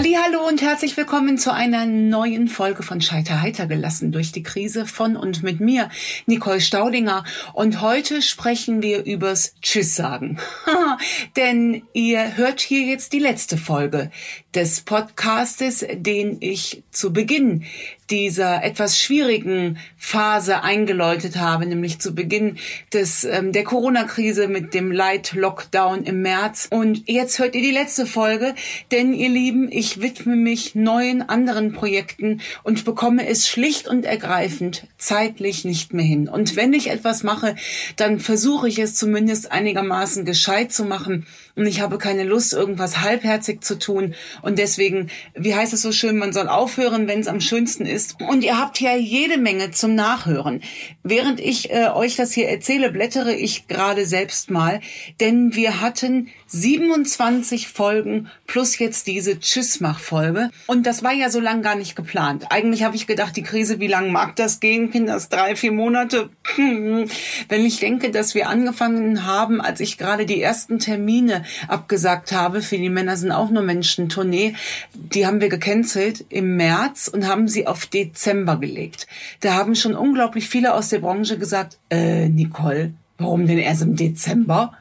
Hallo und herzlich willkommen zu einer neuen Folge von Scheiter heiter gelassen durch die Krise von und mit mir, Nicole Staudinger. Und heute sprechen wir übers Tschüss sagen. Denn ihr hört hier jetzt die letzte Folge des Podcastes, den ich zu Beginn dieser etwas schwierigen Phase eingeläutet habe, nämlich zu Beginn des ähm, der Corona-Krise mit dem Light Lockdown im März. Und jetzt hört ihr die letzte Folge, denn ihr Lieben, ich widme mich neuen anderen Projekten und bekomme es schlicht und ergreifend zeitlich nicht mehr hin. Und wenn ich etwas mache, dann versuche ich es zumindest einigermaßen gescheit zu machen und ich habe keine Lust, irgendwas halbherzig zu tun. Und deswegen, wie heißt es so schön, man soll aufhören, wenn es am schönsten ist. Und ihr habt ja jede Menge zum Nachhören. Während ich äh, euch das hier erzähle, blättere ich gerade selbst mal, denn wir hatten 27 Folgen plus jetzt diese Tschüssmach-Folge. Und das war ja so lang gar nicht geplant. Eigentlich habe ich gedacht, die Krise, wie lange mag das gehen? Kind das drei, vier Monate? Wenn ich denke, dass wir angefangen haben, als ich gerade die ersten Termine abgesagt habe, für die Männer sind auch nur Menschen, Tournee, die haben wir gecancelt im März und haben sie auf Dezember gelegt. Da haben schon unglaublich viele aus der Branche gesagt, äh, Nicole, warum denn erst im Dezember?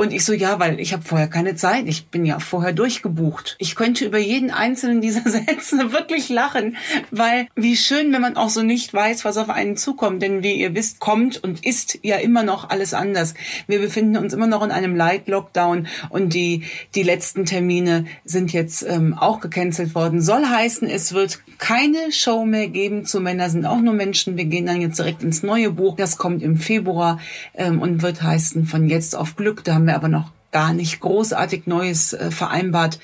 Und ich so, ja, weil ich habe vorher keine Zeit. Ich bin ja vorher durchgebucht. Ich könnte über jeden einzelnen dieser Sätze wirklich lachen, weil wie schön, wenn man auch so nicht weiß, was auf einen zukommt. Denn wie ihr wisst, kommt und ist ja immer noch alles anders. Wir befinden uns immer noch in einem Light-Lockdown und die, die letzten Termine sind jetzt ähm, auch gecancelt worden. Soll heißen, es wird keine Show mehr geben zu Männer sind auch nur Menschen. Wir gehen dann jetzt direkt ins neue Buch. Das kommt im Februar ähm, und wird heißen von jetzt auf Glück. Da haben wir aber noch gar nicht großartig Neues äh, vereinbart,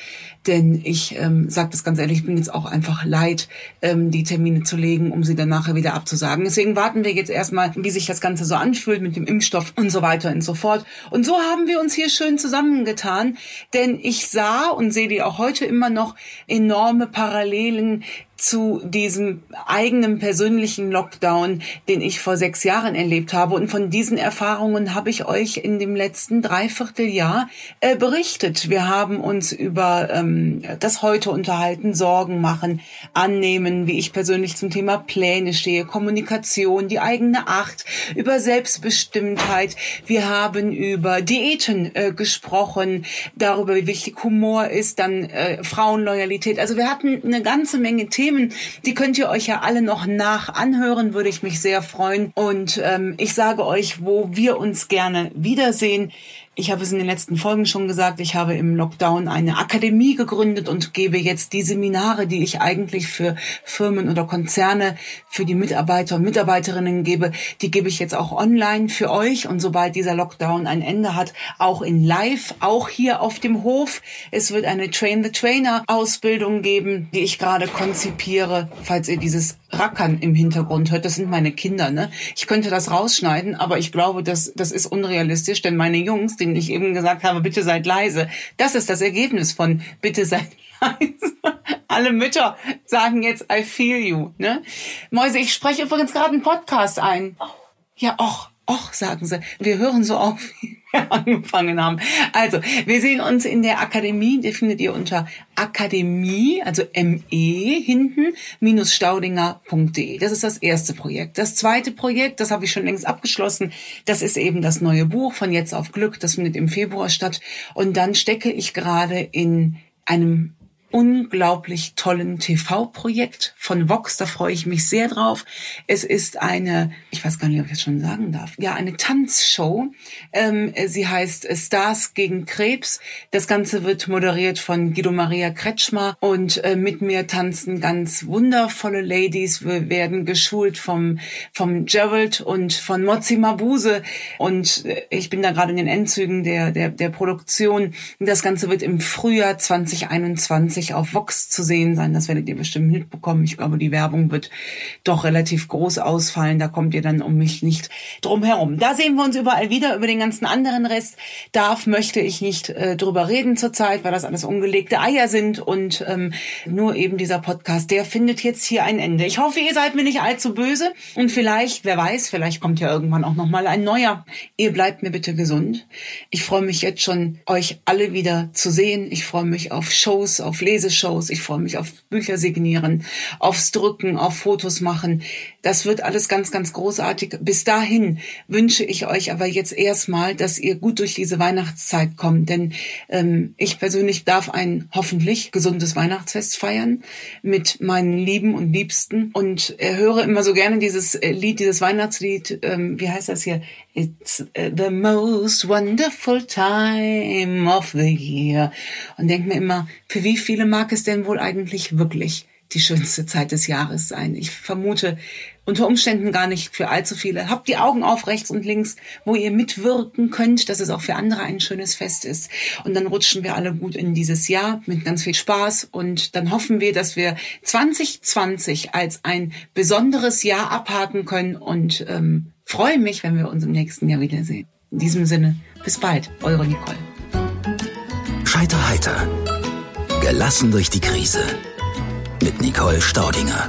denn ich ähm, sage das ganz ehrlich, ich bin jetzt auch einfach leid, ähm, die Termine zu legen, um sie dann nachher wieder abzusagen. Deswegen warten wir jetzt erstmal, wie sich das Ganze so anfühlt mit dem Impfstoff und so weiter und so fort. Und so haben wir uns hier schön zusammengetan, denn ich sah und sehe die auch heute immer noch enorme Parallelen zu diesem eigenen persönlichen Lockdown, den ich vor sechs Jahren erlebt habe. Und von diesen Erfahrungen habe ich euch in dem letzten Dreivierteljahr äh, berichtet. Wir haben uns über ähm, das Heute unterhalten, Sorgen machen, annehmen, wie ich persönlich zum Thema Pläne stehe, Kommunikation, die eigene Acht, über Selbstbestimmtheit. Wir haben über Diäten äh, gesprochen, darüber, wie wichtig Humor ist, dann äh, Frauenloyalität. Also wir hatten eine ganze Menge Themen. Die könnt ihr euch ja alle noch nach anhören, würde ich mich sehr freuen. Und ähm, ich sage euch, wo wir uns gerne wiedersehen. Ich habe es in den letzten Folgen schon gesagt, ich habe im Lockdown eine Akademie gegründet und gebe jetzt die Seminare, die ich eigentlich für Firmen oder Konzerne, für die Mitarbeiter und Mitarbeiterinnen gebe, die gebe ich jetzt auch online für euch. Und sobald dieser Lockdown ein Ende hat, auch in Live, auch hier auf dem Hof. Es wird eine Train the Trainer Ausbildung geben, die ich gerade konzipiere, falls ihr dieses Rackern im Hintergrund hört. Das sind meine Kinder, ne? Ich könnte das rausschneiden, aber ich glaube, das, das ist unrealistisch, denn meine Jungs, denen ich eben gesagt habe, bitte seid leise, das ist das Ergebnis von bitte seid leise. Alle Mütter sagen jetzt I feel you, ne? Mäuse, ich spreche übrigens gerade einen Podcast ein. Ja, och, och, sagen sie. Wir hören so auf, angefangen haben. Also, wir sehen uns in der Akademie, die findet ihr unter Akademie, also ME hinten, minus staudinger.de. Das ist das erste Projekt. Das zweite Projekt, das habe ich schon längst abgeschlossen, das ist eben das neue Buch von jetzt auf Glück. Das findet im Februar statt. Und dann stecke ich gerade in einem unglaublich tollen TV-Projekt von Vox. Da freue ich mich sehr drauf. Es ist eine, ich weiß gar nicht, ob ich das schon sagen darf, ja, eine Tanzshow. Ähm, sie heißt Stars gegen Krebs. Das Ganze wird moderiert von Guido Maria Kretschmer und äh, mit mir tanzen ganz wundervolle Ladies. Wir werden geschult vom, vom Gerald und von Mozi Mabuse und äh, ich bin da gerade in den Endzügen der, der, der Produktion. Das Ganze wird im Frühjahr 2021 regelmäßig auf Vox zu sehen sein. Das werdet ihr bestimmt mitbekommen. Ich glaube, die Werbung wird doch relativ groß ausfallen. Da kommt ihr dann um mich nicht drum herum. Da sehen wir uns überall wieder. Über den ganzen anderen Rest darf, möchte ich nicht äh, drüber reden zurzeit, weil das alles ungelegte Eier sind. Und ähm, nur eben dieser Podcast, der findet jetzt hier ein Ende. Ich hoffe, ihr seid mir nicht allzu böse. Und vielleicht, wer weiß, vielleicht kommt ja irgendwann auch nochmal ein neuer. Ihr bleibt mir bitte gesund. Ich freue mich jetzt schon, euch alle wieder zu sehen. Ich freue mich auf Shows, auf Leben Leseshows, ich freue mich auf Bücher signieren, aufs Drücken, auf Fotos machen. Das wird alles ganz, ganz großartig. Bis dahin wünsche ich euch aber jetzt erstmal, dass ihr gut durch diese Weihnachtszeit kommt, denn ähm, ich persönlich darf ein hoffentlich gesundes Weihnachtsfest feiern mit meinen Lieben und Liebsten und äh, höre immer so gerne dieses äh, Lied, dieses Weihnachtslied, ähm, wie heißt das hier? It's uh, the most wonderful time of the year. Und denke mir immer, für wie viele mag es denn wohl eigentlich wirklich die schönste Zeit des Jahres sein? Ich vermute unter Umständen gar nicht für allzu viele. Habt die Augen auf rechts und links, wo ihr mitwirken könnt, dass es auch für andere ein schönes Fest ist. Und dann rutschen wir alle gut in dieses Jahr mit ganz viel Spaß. Und dann hoffen wir, dass wir 2020 als ein besonderes Jahr abhaken können und ähm, freue mich, wenn wir uns im nächsten Jahr wiedersehen. In diesem Sinne, bis bald, eure Nicole. Scheiter heiter. Gelassen durch die Krise. Mit Nicole Staudinger.